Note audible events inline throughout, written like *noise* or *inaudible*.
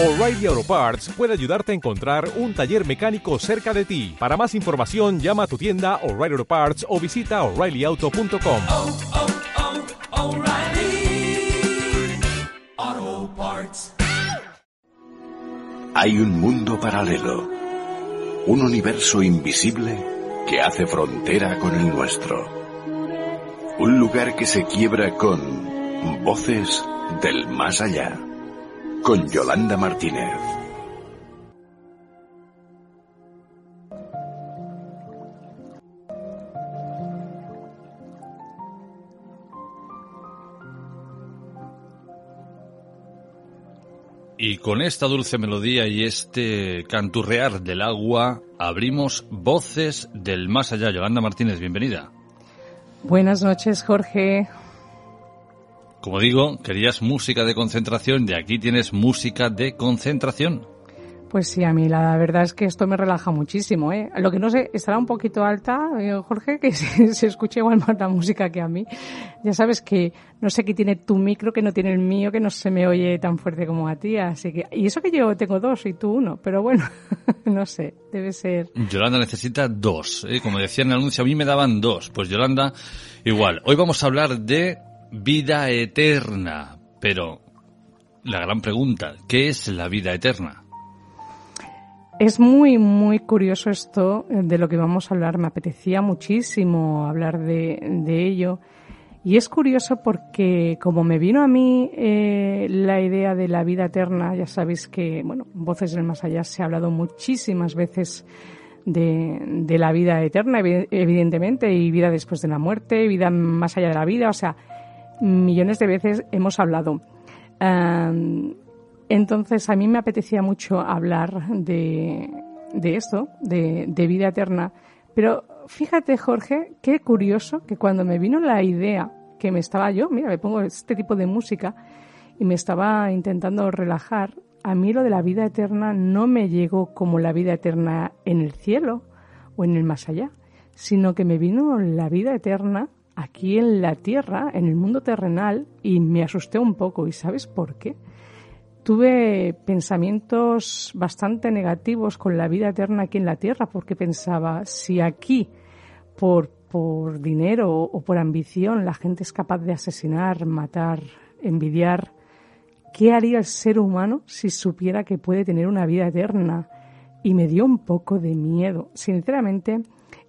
O'Reilly Auto Parts puede ayudarte a encontrar un taller mecánico cerca de ti. Para más información, llama a tu tienda O'Reilly Auto Parts o visita oreillyauto.com. oh, oh, Parts. Hay un mundo paralelo, un universo invisible que hace frontera con el nuestro. Un lugar que se quiebra con voces del más allá. Con Yolanda Martínez. Y con esta dulce melodía y este canturrear del agua, abrimos Voces del Más Allá. Yolanda Martínez, bienvenida. Buenas noches, Jorge. Como digo, querías música de concentración y aquí tienes música de concentración. Pues sí, a mí la verdad es que esto me relaja muchísimo, ¿eh? Lo que no sé, estará un poquito alta, eh, Jorge, *laughs* que se, se escuche igual más la música que a mí. Ya sabes que no sé qué tiene tu micro, que no tiene el mío, que no se me oye tan fuerte como a ti, así que... Y eso que yo tengo dos y tú uno, pero bueno, *laughs* no sé, debe ser... Yolanda necesita dos, ¿eh? como decía en el anuncio, a mí me daban dos. Pues Yolanda, igual. Hoy vamos a hablar de vida eterna, pero la gran pregunta, ¿qué es la vida eterna? Es muy, muy curioso esto eh, de lo que vamos a hablar. Me apetecía muchísimo hablar de, ello. Y es curioso porque como me vino a mí eh, la idea de la vida eterna, ya sabéis que, bueno, Voces del Más Allá se ha hablado muchísimas veces de, de la vida eterna, evi- evidentemente, y vida después de la muerte, vida más allá de la vida, o sea, millones de veces hemos hablado. Am, entonces, a mí me apetecía mucho hablar de, de esto, de, de vida eterna. Pero fíjate, Jorge, qué curioso que cuando me vino la idea que me estaba yo, mira, me pongo este tipo de música y me estaba intentando relajar, a mí lo de la vida eterna no me llegó como la vida eterna en el cielo o en el más allá, sino que me vino la vida eterna aquí en la tierra, en el mundo terrenal, y me asusté un poco. ¿Y sabes por qué? tuve pensamientos bastante negativos con la vida eterna aquí en la tierra, porque pensaba, si aquí, por, por dinero o por ambición, la gente es capaz de asesinar, matar, envidiar, ¿qué haría el ser humano si supiera que puede tener una vida eterna? Y me dio un poco de miedo. Sinceramente,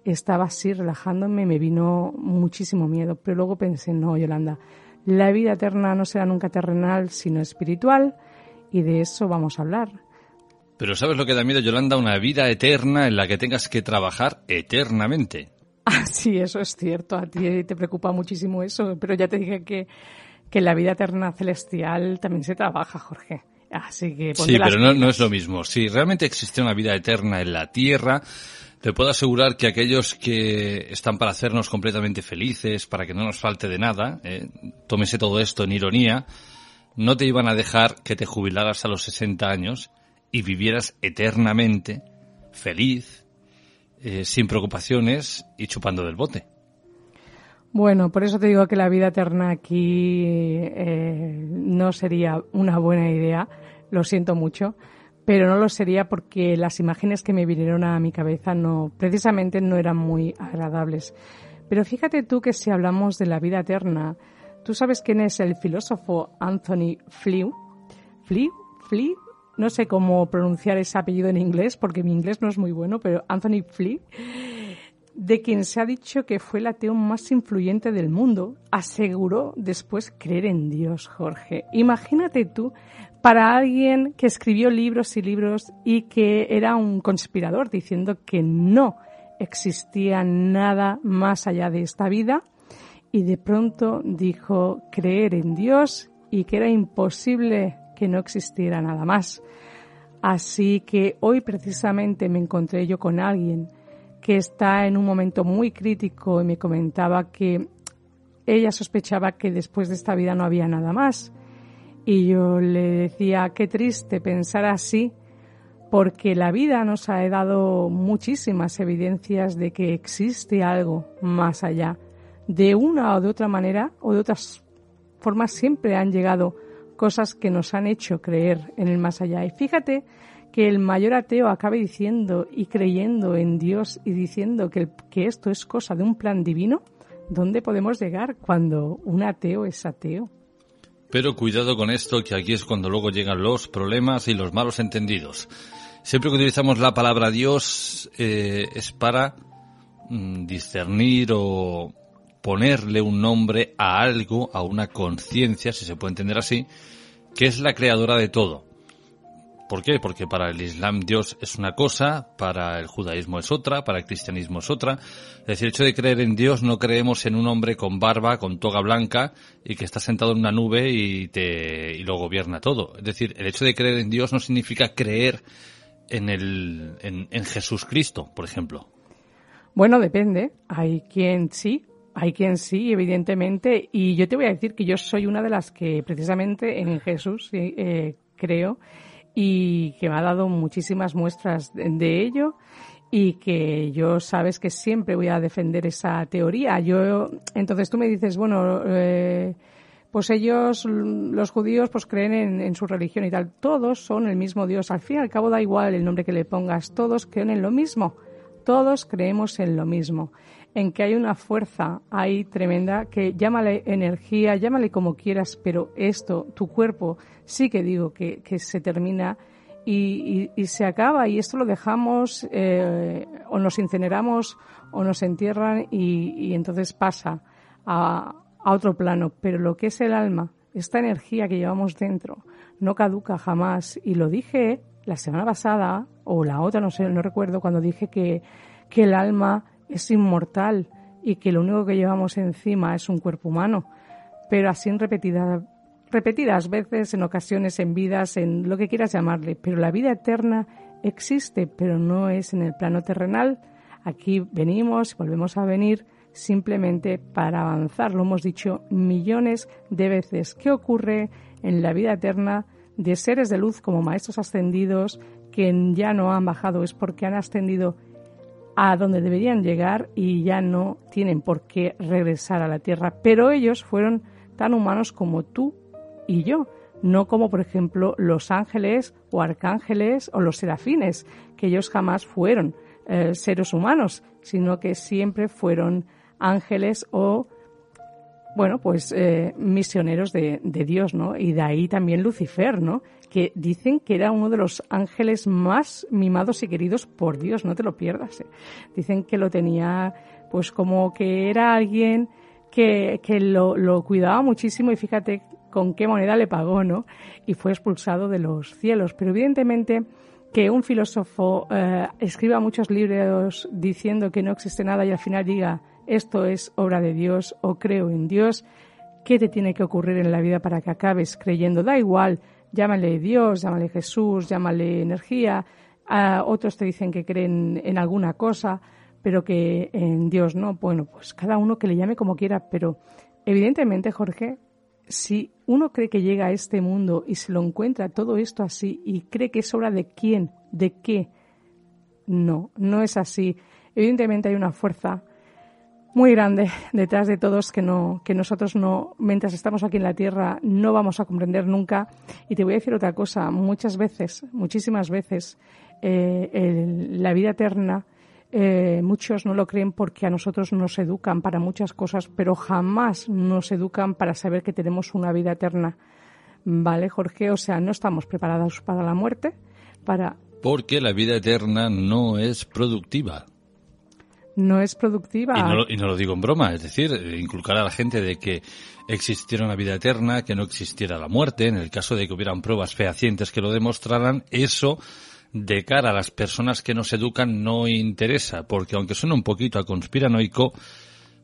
estaba así relajándome, me vino muchísimo miedo, pero luego pensé, no, Yolanda, la vida eterna no será nunca terrenal, sino espiritual, y de eso vamos a hablar. Pero ¿sabes lo que da miedo, Yolanda? Una vida eterna en la que tengas que trabajar eternamente. *laughs* Ah, sí, eso es cierto. A ti te preocupa muchísimo eso, pero ya te dije que, que la vida eterna celestial también se trabaja, Jorge. Así que ponte Sí, las pero no, es lo mismo. Si realmente existe una vida eterna en la Tierra, te puedo asegurar que aquellos que están para hacernos completamente felices, para que no nos falte de nada, eh, tómese todo esto en ironía, no te iban a dejar que te jubilaras a los 60 años y vivieras eternamente feliz, eh, sin preocupaciones y chupando del bote. Bueno, por eso te digo que la vida eterna aquí eh, no sería una buena idea, lo siento mucho, pero no lo sería porque las imágenes que me vinieron a mi cabeza no, precisamente no eran muy agradables. Pero fíjate tú que si hablamos de la vida eterna, ¿tú sabes quién es el filósofo Anthony Flew? Flew, Flew, no sé cómo pronunciar ese apellido en inglés porque mi inglés no es muy bueno, pero Anthony Flew de quien se ha dicho que fue el ateo más influyente del mundo, aseguró después creer en Dios, Jorge. Imagínate tú, para alguien que escribió libros y libros y que era un conspirador diciendo que no existía nada más allá de esta vida y de pronto dijo creer en Dios y que era imposible que no existiera nada más. Así que hoy precisamente me encontré yo con alguien que está en un momento muy crítico y me comentaba que ella sospechaba que después de esta vida no había nada más. Y yo le decía, qué triste pensar así, porque la vida nos ha dado muchísimas evidencias de que existe algo más allá. De una o de otra manera o de otras formas siempre han llegado cosas que nos han hecho creer en el más allá. Y fíjate que el mayor ateo acabe diciendo y creyendo en Dios y diciendo que, que esto es cosa de un plan divino, ¿dónde podemos llegar cuando un ateo es ateo? Pero cuidado con esto, que aquí es cuando luego llegan los problemas y los malos entendidos. Siempre que utilizamos la palabra Dios eh, es para mm, discernir o ponerle un nombre a algo, a una conciencia, si se puede entender así, que es la creadora de todo. ¿Por qué? Porque para el Islam Dios es una cosa, para el judaísmo es otra, para el cristianismo es otra. Es decir, el hecho de creer en Dios no creemos en un hombre con barba, con toga blanca y que está sentado en una nube y te y lo gobierna todo. Es decir, el hecho de creer en Dios no significa creer en el en, en Jesús Cristo, por ejemplo. Bueno, depende. Hay quien sí, hay quien sí, evidentemente, y yo te voy a decir que yo soy una de las que precisamente en Jesús eh, creo y que me ha dado muchísimas muestras de ello y que yo sabes que siempre voy a defender esa teoría. Yo, entonces tú me dices, bueno, eh, pues ellos, los judíos, pues creen en, en, su religión y tal. Todos son el mismo Dios. Al fin y al cabo da igual el nombre que le pongas. Todos creen en lo mismo. Todos creemos en lo mismo. En que hay una fuerza ahí tremenda que llámale energía, llámale como quieras, pero esto, tu cuerpo, sí que digo que, que se termina y, se acaba y esto lo dejamos eh, o nos incineramos o nos entierran y, y entonces pasa a, a, otro plano. Pero lo que es el alma, esta energía que llevamos dentro, no caduca jamás. Y lo dije la semana pasada o la otra, no sé, no recuerdo, cuando dije que, que el alma es inmortal y que lo único que llevamos encima es un cuerpo humano. Pero así en repetida repetidas veces, en ocasiones, en vidas, en lo que quieras llamarle. Pero la vida eterna existe, pero no es en el plano terrenal. Aquí venimos, volvemos a venir simplemente para avanzar. Lo hemos dicho millones de veces. ¿Qué ocurre en la vida eterna de seres de luz como maestros ascendidos que ya no han bajado? Es porque han ascendido a donde deberían llegar y ya no tienen por qué regresar a la tierra. Pero ellos fueron tan humanos como tú y yo, no como por ejemplo los ángeles o arcángeles o los serafines, que ellos jamás fueron eh, seres humanos, sino que siempre fueron ángeles o bueno, pues eh, misioneros de, de, Dios, ¿no? Y de ahí también Lucifer, ¿no? Que dicen que era uno de los ángeles más mimados y queridos por Dios, no te lo pierdas. ¿eh? Dicen que lo tenía, pues como que era alguien que, que lo, lo cuidaba muchísimo y fíjate con qué moneda le pagó, ¿no? Y fue expulsado de los cielos. Pero evidentemente que un filósofo eh, escriba muchos libros diciendo que no existe nada y al final diga esto es obra de Dios o creo en Dios, ¿qué te tiene que ocurrir en la vida para que acabes creyendo? Da igual, llámale Dios, llámale Jesús, llámale energía, uh, otros te dicen que creen en alguna cosa, pero que en Dios no. Bueno, pues cada uno que le llame como quiera, pero evidentemente, Jorge, si uno cree que llega a este mundo y se lo encuentra todo esto así y cree que es obra de quién, de qué, no, no es así. Evidentemente hay una fuerza muy grande detrás de todos que no, que nosotros no, mientras estamos aquí en la tierra, no vamos a comprender nunca. Y te voy a decir otra cosa, muchas veces, muchísimas veces, eh, el, la vida eterna eh, muchos no lo creen porque a nosotros nos educan para muchas cosas, pero jamás nos educan para saber que tenemos una vida eterna. ¿Vale, Jorge? O sea, no estamos preparados para la muerte, para... Porque la vida eterna no es productiva. No es productiva. Y no, lo digo en broma, es decir, inculcar a la gente de que existiera una vida eterna, que no existiera la muerte, en el caso de que hubieran pruebas fehacientes que lo demostraran, eso de cara a las personas que nos educan no interesa, porque aunque suena un poquito a conspiranoico,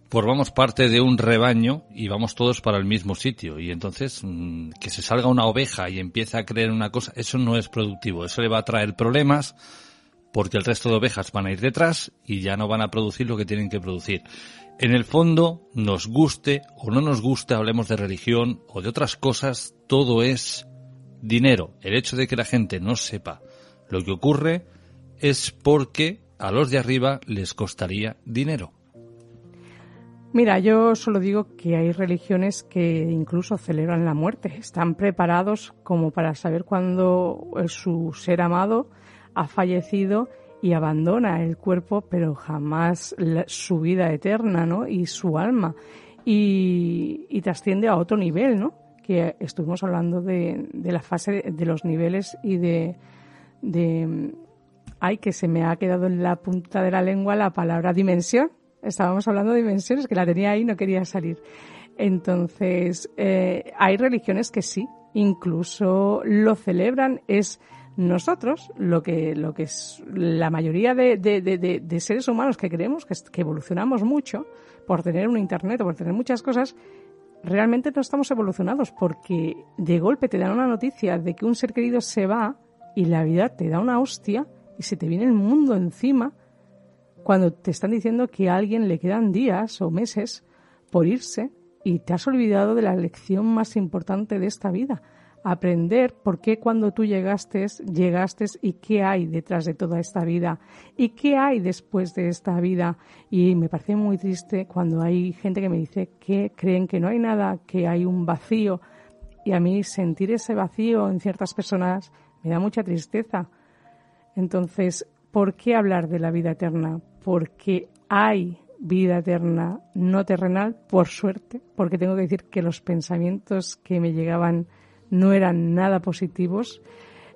formamos parte de un rebaño y vamos todos para el mismo sitio. Y entonces, mm, que se salga una oveja y empiece a creer una cosa, eso no es productivo. Eso le va a traer problemas porque el resto de ovejas van a ir detrás y ya no van a producir lo que tienen que producir. En el fondo, nos guste o no nos guste, hablemos de religión o de otras cosas, todo es dinero. El hecho de que la gente no sepa lo que ocurre es porque a los de arriba les costaría dinero. Mira, yo solo digo que hay religiones que incluso celebran la muerte. Están preparados como para saber cuándo su ser amado ha fallecido y abandona el cuerpo, pero jamás su vida eterna, ¿no? Y su alma. Y, y trasciende a otro nivel, ¿no? Que estuvimos hablando de, de la fase de, los niveles y de, de... Ay, que se me ha quedado en la punta de la lengua la palabra dimensión. Estábamos hablando de dimensiones, que la tenía ahí y no quería salir. Entonces, eh, hay religiones que sí, incluso lo celebran. Es nosotros, lo que, lo que es la mayoría de, de, de, de seres humanos que creemos que, que, evolucionamos mucho por tener un internet o por tener muchas cosas, realmente no estamos evolucionados porque de golpe te dan una noticia de que un ser querido se va y la vida te da una hostia y se te viene el mundo encima cuando te están diciendo que a alguien le quedan días o meses por irse y te has olvidado de la lección más importante de esta vida aprender por qué cuando tú llegaste, llegaste y qué hay detrás de toda esta vida y qué hay después de esta vida. Y me parece muy triste cuando hay gente que me dice que creen que no hay nada, que hay un vacío. Y a mí sentir ese vacío en ciertas personas me da mucha tristeza. Entonces, ¿por qué hablar de la vida eterna? Porque hay vida eterna no terrenal, por suerte, porque tengo que decir que los pensamientos que me llegaban no eran nada positivos,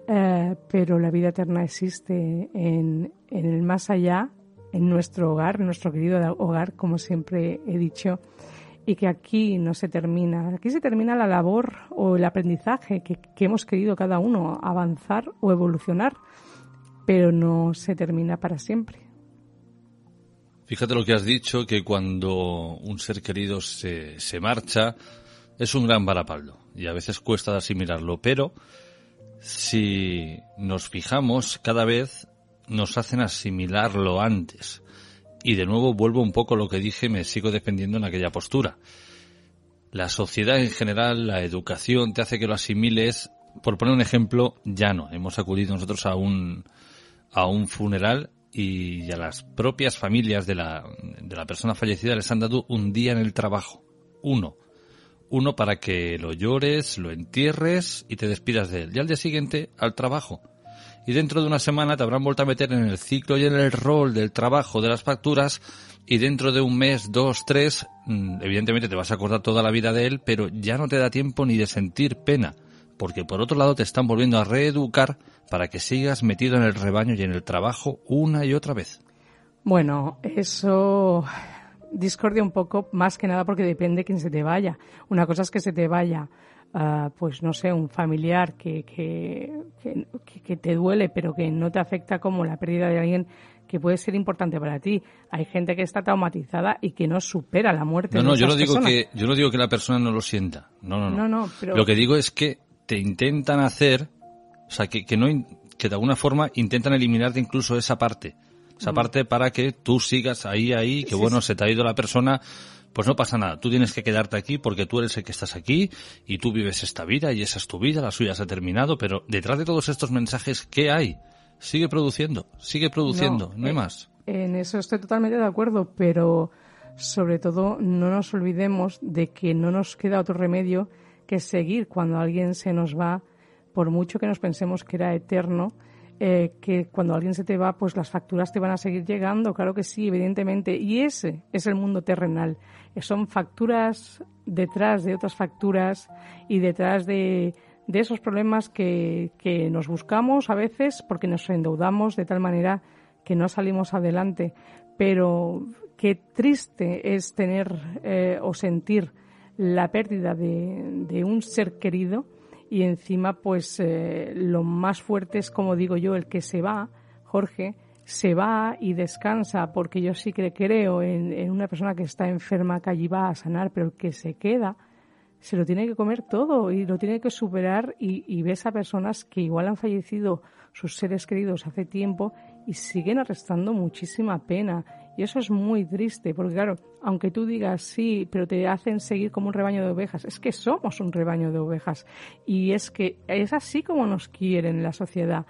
eh, pero la vida eterna existe en, en, el más allá, en nuestro hogar, nuestro querido hogar, como siempre he dicho, y que aquí no se termina. Aquí se termina la labor o el aprendizaje que, que hemos querido cada uno avanzar o evolucionar, pero no se termina para siempre. Fíjate lo que has dicho, que cuando un ser querido se, se marcha, es un gran varapaldo y a veces cuesta asimilarlo, pero si nos fijamos, cada vez nos hacen asimilarlo antes. Y de nuevo vuelvo un poco a lo que dije, me sigo defendiendo en aquella postura. La sociedad en general, la educación te hace que lo asimiles, por poner un ejemplo, ya no. Hemos acudido nosotros a un, a un funeral y a las propias familias de la, de la persona fallecida les han dado un día en el trabajo. Uno uno para que lo llores, lo entierres y te despidas de él. Y al día siguiente, al trabajo. Y dentro de una semana te habrán vuelto a meter en el ciclo y en el rol del trabajo de las facturas y dentro de un mes, dos, tres, mm, evidentemente te vas a acordar toda la vida de él, pero ya no te da tiempo ni de sentir pena, porque por otro lado te están volviendo a reeducar para que sigas metido en el rebaño y en el trabajo una y otra vez. Bueno, eso discordia un poco más que nada porque depende de quién se te vaya. Una cosa es que se te vaya, uh, pues no sé, un familiar que, que, que, que, te duele pero que no te afecta como la pérdida de alguien que puede ser importante para ti. Hay gente que está traumatizada y que no supera la muerte. No, no, yo no digo que yo no digo que la persona no lo sienta. No, no, no. no, no pero... Lo que digo es que te intentan hacer, o sea, que, que no que de alguna forma intentan eliminarte incluso esa parte esa parte para que tú sigas ahí, ahí, que bueno, se te ha ido la persona, pues no pasa nada. Tú tienes que quedarte aquí porque tú eres el que estás aquí y tú vives esta vida y esa es tu vida, la suya se ha terminado, pero detrás de todos estos mensajes, ¿qué hay? Sigue produciendo, sigue produciendo, no, hay más. En eso estoy totalmente de acuerdo, pero sobre todo no nos olvidemos de que no nos queda otro remedio que seguir cuando alguien se nos va, por mucho que nos pensemos que era eterno, eh, que cuando alguien se te va, pues las facturas te van a seguir llegando, claro que sí, evidentemente. Y ese es el mundo terrenal. Eh, son facturas detrás de otras facturas y detrás de, de esos problemas que, que nos buscamos a veces porque nos endeudamos de tal manera que no salimos adelante. Pero qué triste es tener eh, o sentir la pérdida de, de un ser querido y encima pues eh, lo más fuerte es como digo yo el que se va Jorge se va y descansa porque yo sí que creo en, en una persona que está enferma que allí va a sanar pero el que se queda se lo tiene que comer todo y lo tiene que superar y, y ves a personas que igual han fallecido sus seres queridos hace tiempo y siguen arrestando muchísima pena. Y eso es muy triste, porque claro, aunque tú digas sí, pero te hacen seguir como un rebaño de ovejas, es que somos un rebaño de ovejas. Y es que es así como nos quieren la sociedad.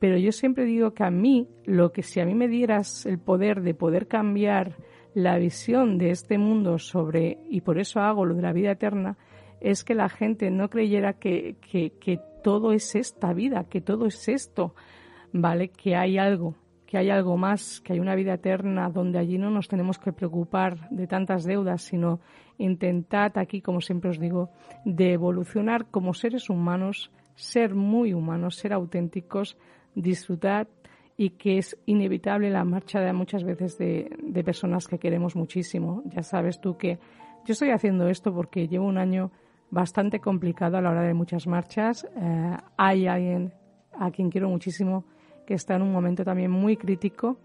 Pero yo siempre digo que a mí, lo que si a mí me dieras el poder de poder cambiar la visión de este mundo sobre, y por eso hago lo de la vida eterna, es que la gente no creyera que, que, que todo es esta vida, que todo es esto, ¿vale? Que hay algo, que hay algo más, que hay una vida eterna donde allí no nos tenemos que preocupar de tantas deudas, sino intentad aquí, como siempre os digo, de evolucionar como seres humanos, ser muy humanos, ser auténticos, disfrutar y que es inevitable la marcha de muchas veces de, personas que queremos muchísimo. Ya sabes tú que yo estoy haciendo esto porque llevo un año bastante complicado a la hora de muchas marchas. Eh, hay alguien a quien quiero muchísimo que está en un momento también muy crítico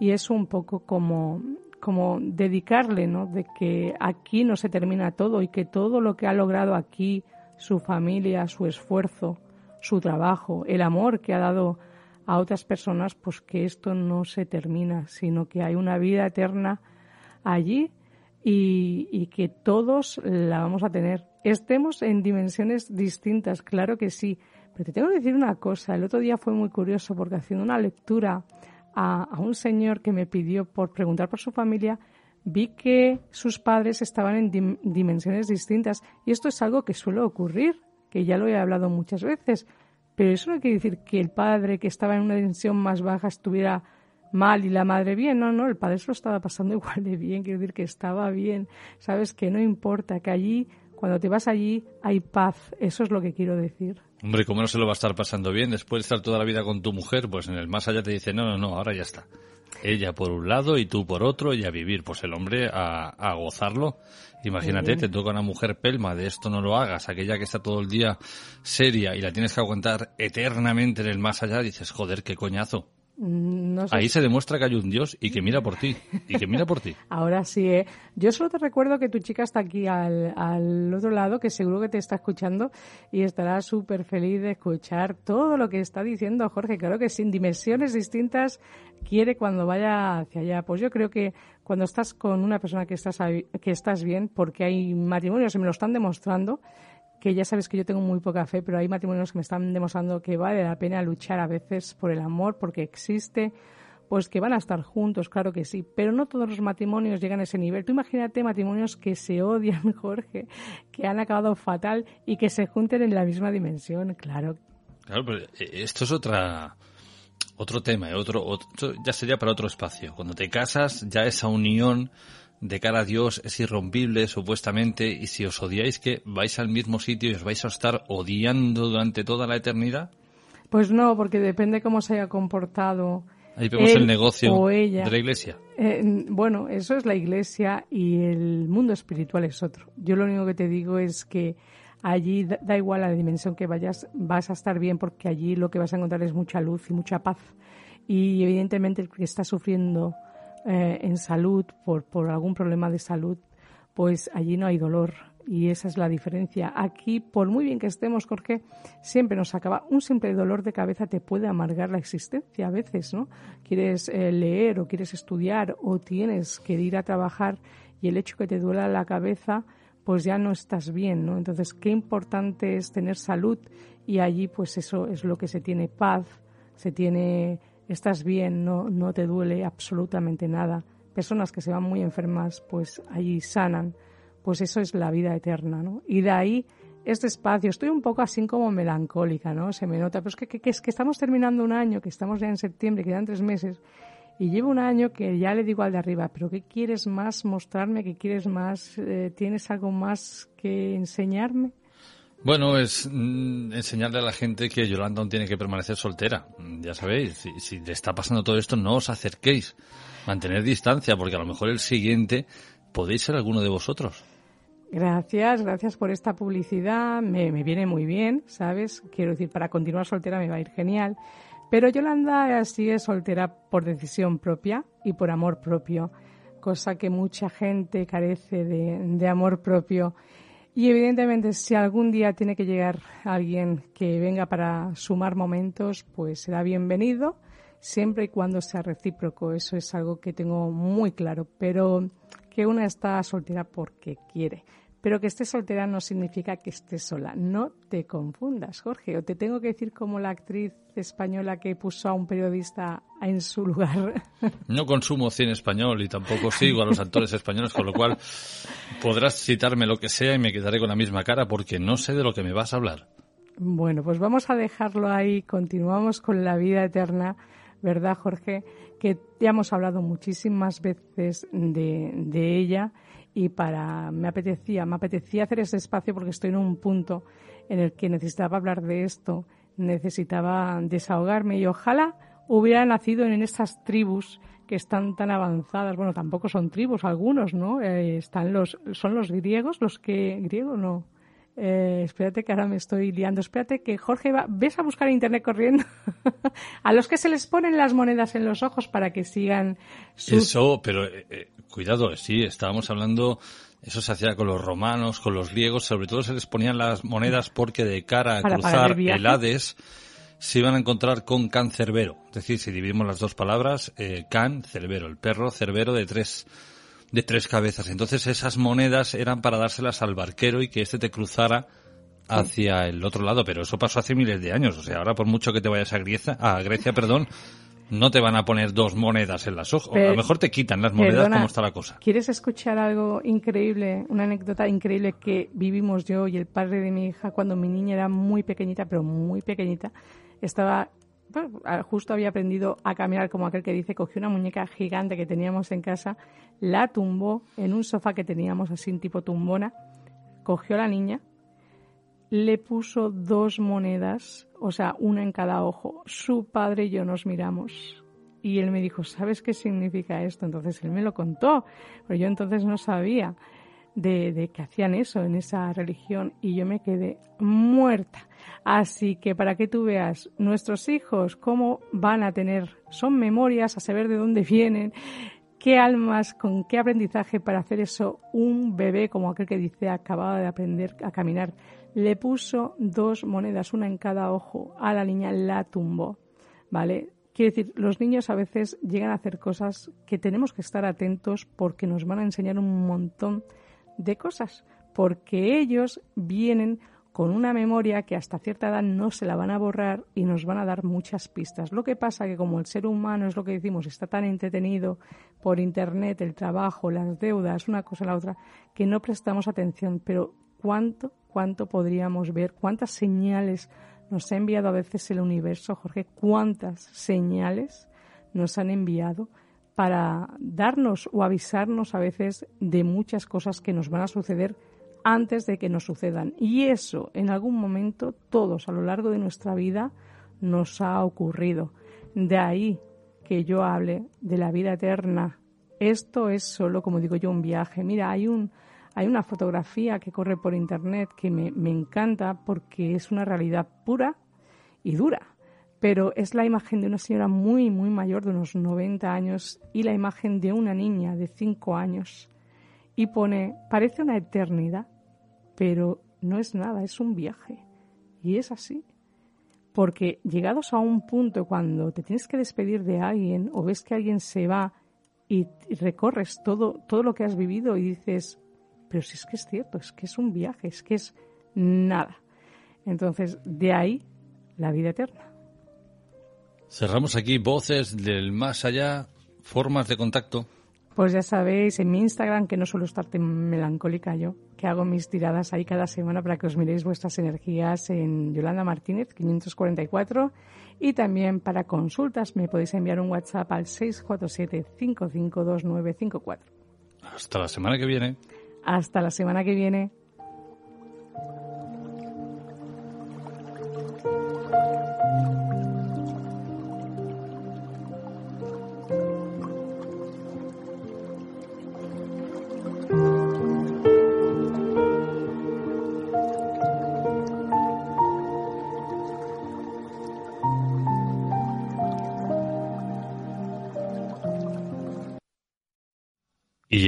y es un poco como, como dedicarle, ¿no? De que aquí no se termina todo y que todo lo que ha logrado aquí, su familia, su esfuerzo, su trabajo, el amor que ha dado a otras personas, pues que esto no se termina, sino que hay una vida eterna allí y, que todos la vamos a tener. Estemos en dimensiones distintas, claro que sí, pero te tengo que decir una cosa, el otro día fue muy curioso porque haciendo una lectura a, un señor que me pidió por preguntar por su familia, vi que sus padres estaban en dim- dimensiones distintas. Y esto es algo que suele ocurrir, que ya lo he hablado muchas veces, pero eso no quiere decir que el padre que estaba en una dimensión más baja estuviera mal y la madre bien, no, no, el padre se lo estaba pasando *laughs* igual de bien, quiero decir que estaba bien, sabes que no importa, que allí, cuando te vas allí, hay paz, eso es lo que quiero decir. Hombre, ¿cómo no se lo va a estar pasando bien? Después de estar toda la vida con tu mujer, pues en el más allá te dice, no, no, no, ahora ya está. Ella por un lado y tú por otro y a vivir. Pues el hombre a, a gozarlo. Imagínate, te toca una mujer pelma, de esto no lo hagas, aquella que está todo el día seria y la tienes que aguantar eternamente en el más allá, dices, joder, qué coñazo. No sé Ahí se demuestra que hay un Dios y que mira por ti, y que mira por ti. *laughs* Ahora sí, ¿eh? Yo solo te recuerdo que tu chica está aquí al, al otro lado, que seguro que te está escuchando y estará súper feliz de escuchar todo lo que está diciendo Jorge. Claro que sin dimensiones distintas quiere cuando vaya hacia allá. Pues yo creo que cuando estás con una persona que estás, que estás bien, porque hay matrimonios y me lo están demostrando, que ya sabes que yo tengo muy poca fe, pero hay matrimonios que me están demostrando que vale la pena luchar a veces por el amor, porque existe, pues que van a estar juntos, claro que sí, pero no todos los matrimonios llegan a ese nivel. Tú imagínate matrimonios que se odian, *laughs* Jorge, que han acabado fatal y que se junten en la misma dimensión, claro. Claro, pero eh, esto es otra otro tema, eh, otro, otro ya sería para otro espacio. Cuando te casas, ya esa unión de cara a Dios es irrompible supuestamente y si os odiáis que vais al mismo sitio y os vais a estar odiando durante toda la eternidad. Pues no, porque depende cómo se haya comportado. Ahí vemos él el negocio o ella. de la iglesia. Eh, bueno, eso es la iglesia y el mundo espiritual es otro. Yo lo único que te digo es que allí da, igual a la dimensión que vayas, vas a estar bien porque allí lo que vas a encontrar es mucha luz y mucha paz. Y evidentemente el que está sufriendo eh, en salud por, por algún problema de salud, pues allí no hay dolor. Y esa es la diferencia. Aquí, por muy bien que estemos, Jorge, siempre nos acaba. Un simple dolor de cabeza te puede amargar la existencia a veces, ¿no? Quieres eh, leer o quieres estudiar o tienes que ir a trabajar y el hecho que te duela la cabeza, pues ya no estás bien, ¿no? Entonces, qué importante es tener salud y allí, pues eso es lo que se tiene paz, se tiene, estás bien, no, no te duele absolutamente nada. Personas que se van muy enfermas, pues allí sanan pues eso es la vida eterna, ¿no? Y de ahí este espacio, estoy un poco así como melancólica, ¿no? Se me nota, pero es que, es que estamos terminando un año, que estamos ya en septiembre, quedan tres meses, y llevo un año que ya le digo al de arriba, pero ¿qué quieres más mostrarme? ¿Qué quieres más? Eh, ¿Tienes algo más que enseñarme? Bueno, es mm, enseñarle a la gente que Yolanda aún tiene que permanecer soltera. Mm, Ya sabéis, si, le está pasando todo esto, no os acerquéis. Mantener distancia, porque a lo mejor el siguiente podéis ser alguno de vosotros. Gracias, gracias por esta publicidad. Me, viene muy bien, ¿sabes? Quiero decir, para continuar soltera me va a ir genial. Pero Yolanda sigue soltera por decisión propia y por amor propio, cosa que mucha gente carece de amor propio. Y evidentemente, si algún día tiene que llegar alguien que venga para sumar momentos, pues será bienvenido, siempre y cuando sea recíproco. Eso es algo que tengo muy claro. Pero que una está soltera porque quiere. Pero que estés soltera no significa que estés sola. No te confundas, Jorge. O te tengo que decir como la actriz española que puso a un periodista en su lugar. *laughs* No consumo cine español y tampoco sigo a los actores españoles, con lo cual podrás citarme lo que sea y me quedaré con la misma cara porque no sé de lo que me vas a hablar. Bueno, pues vamos a dejarlo ahí. Continuamos con la vida eterna, ¿verdad, Jorge? Que ya hemos hablado muchísimas veces de, de ella y para me apetecía, me apetecía hacer ese espacio porque estoy en un punto en el que necesitaba hablar de esto, necesitaba desahogarme y ojalá hubiera nacido en estas tribus que están tan avanzadas. Bueno, tampoco son tribus, algunos, ¿no? Eh, están los, son los griegos, los que griego no. Eh, espérate que ahora me estoy liando. Espérate que Jorge va, ves a buscar internet corriendo *laughs* a los que se les ponen las monedas en los ojos para que sigan sus Eso, pero eh, eh, cuidado, sí, estábamos hablando, eso se hacía con los romanos, con los griegos, sobre todo se les ponían las monedas porque de cara a Para cruzar el el Hades se iban a encontrar con can cerbero. Es decir, si dividimos las dos palabras, eh, can, cerbero, el perro cerbero de tres de tres cabezas. Entonces esas monedas eran para dárselas al barquero y que éste te cruzara hacia el otro lado, pero eso pasó hace miles de años. O sea, ahora por mucho que te vayas a Grecia, a Grecia, *laughs* perdón, no te van a poner dos monedas en las ojos. a lo mejor te quitan las monedas Perdona, como está la cosa. ¿Quieres escuchar algo increíble, una anécdota increíble que vivimos yo y el padre de mi hija cuando mi niña era muy pequeñita, pero muy pequeñita? Estaba, justo había aprendido a caminar como aquel que dice, cogió una muñeca gigante que teníamos en casa, la tumbó en un sofá que teníamos así, tipo tumbona, cogió a la niña, le puso dos monedas, o sea, una en cada ojo. Su padre y yo nos miramos. Y él me dijo, ¿sabes qué significa esto? Entonces él me lo contó, pero yo entonces no sabía de, de que hacían eso en esa religión y yo me quedé muerta. Así que para que tú veas, nuestros hijos, cómo van a tener, son memorias a saber de dónde vienen, qué almas, con qué aprendizaje para hacer eso un bebé como aquel que dice acababa de aprender a caminar. Le puso dos monedas, una en cada ojo, a la niña la tumbó. ¿Vale? Quiero decir, los niños a veces llegan a hacer cosas que tenemos que estar atentos porque nos van a enseñar un montón cosas, porque ellos vienen con una memoria que hasta cierta edad no se la van a borrar y nos van a dar muchas pistas. Lo que pasa que como el ser humano es lo que decimos, está tan entretenido por internet, el trabajo, las deudas, una cosa a la otra, que no prestamos atención. Pero cuánto, cuánto podríamos ver, cuántas señales nos ha enviado a veces el universo, Jorge, cuántas señales nos han enviado para darnos o avisarnos a veces de muchas cosas que nos van a suceder antes de que nos sucedan. Y eso, en algún momento, todos a lo largo de nuestra vida, nos ha ocurrido. De ahí que yo hable de la vida eterna. Esto es solo, como digo yo, un viaje. Mira, hay un, hay una fotografía que corre por internet que me, me encanta porque es una realidad pura y dura. Pero es la imagen de una señora muy, muy mayor, de unos 90 años, y la imagen de una niña de 5 años. Y pone, parece una eternidad, pero no es nada, es un viaje. Y es así. Porque llegados a un punto cuando te tienes que despedir de alguien o ves que alguien se va y recorres todo, todo lo que has vivido y dices, pero si es que es cierto, es que es un viaje, es que es nada. Entonces, de ahí la vida eterna. Cerramos aquí voces del más allá, formas de contacto. Pues ya sabéis, en mi Instagram, que no suelo estar tan melancólica yo, que hago mis tiradas ahí cada semana para que os miréis vuestras energías en Yolanda Martínez 544 y también para consultas me podéis enviar un WhatsApp al 647-552954. Hasta la semana que viene. Hasta la semana que viene.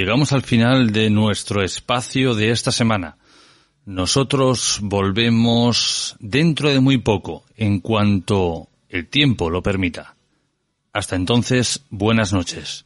Llegamos al final de nuestro espacio de esta semana. Nosotros volvemos dentro de muy poco, en cuanto el tiempo lo permita. Hasta entonces, buenas noches.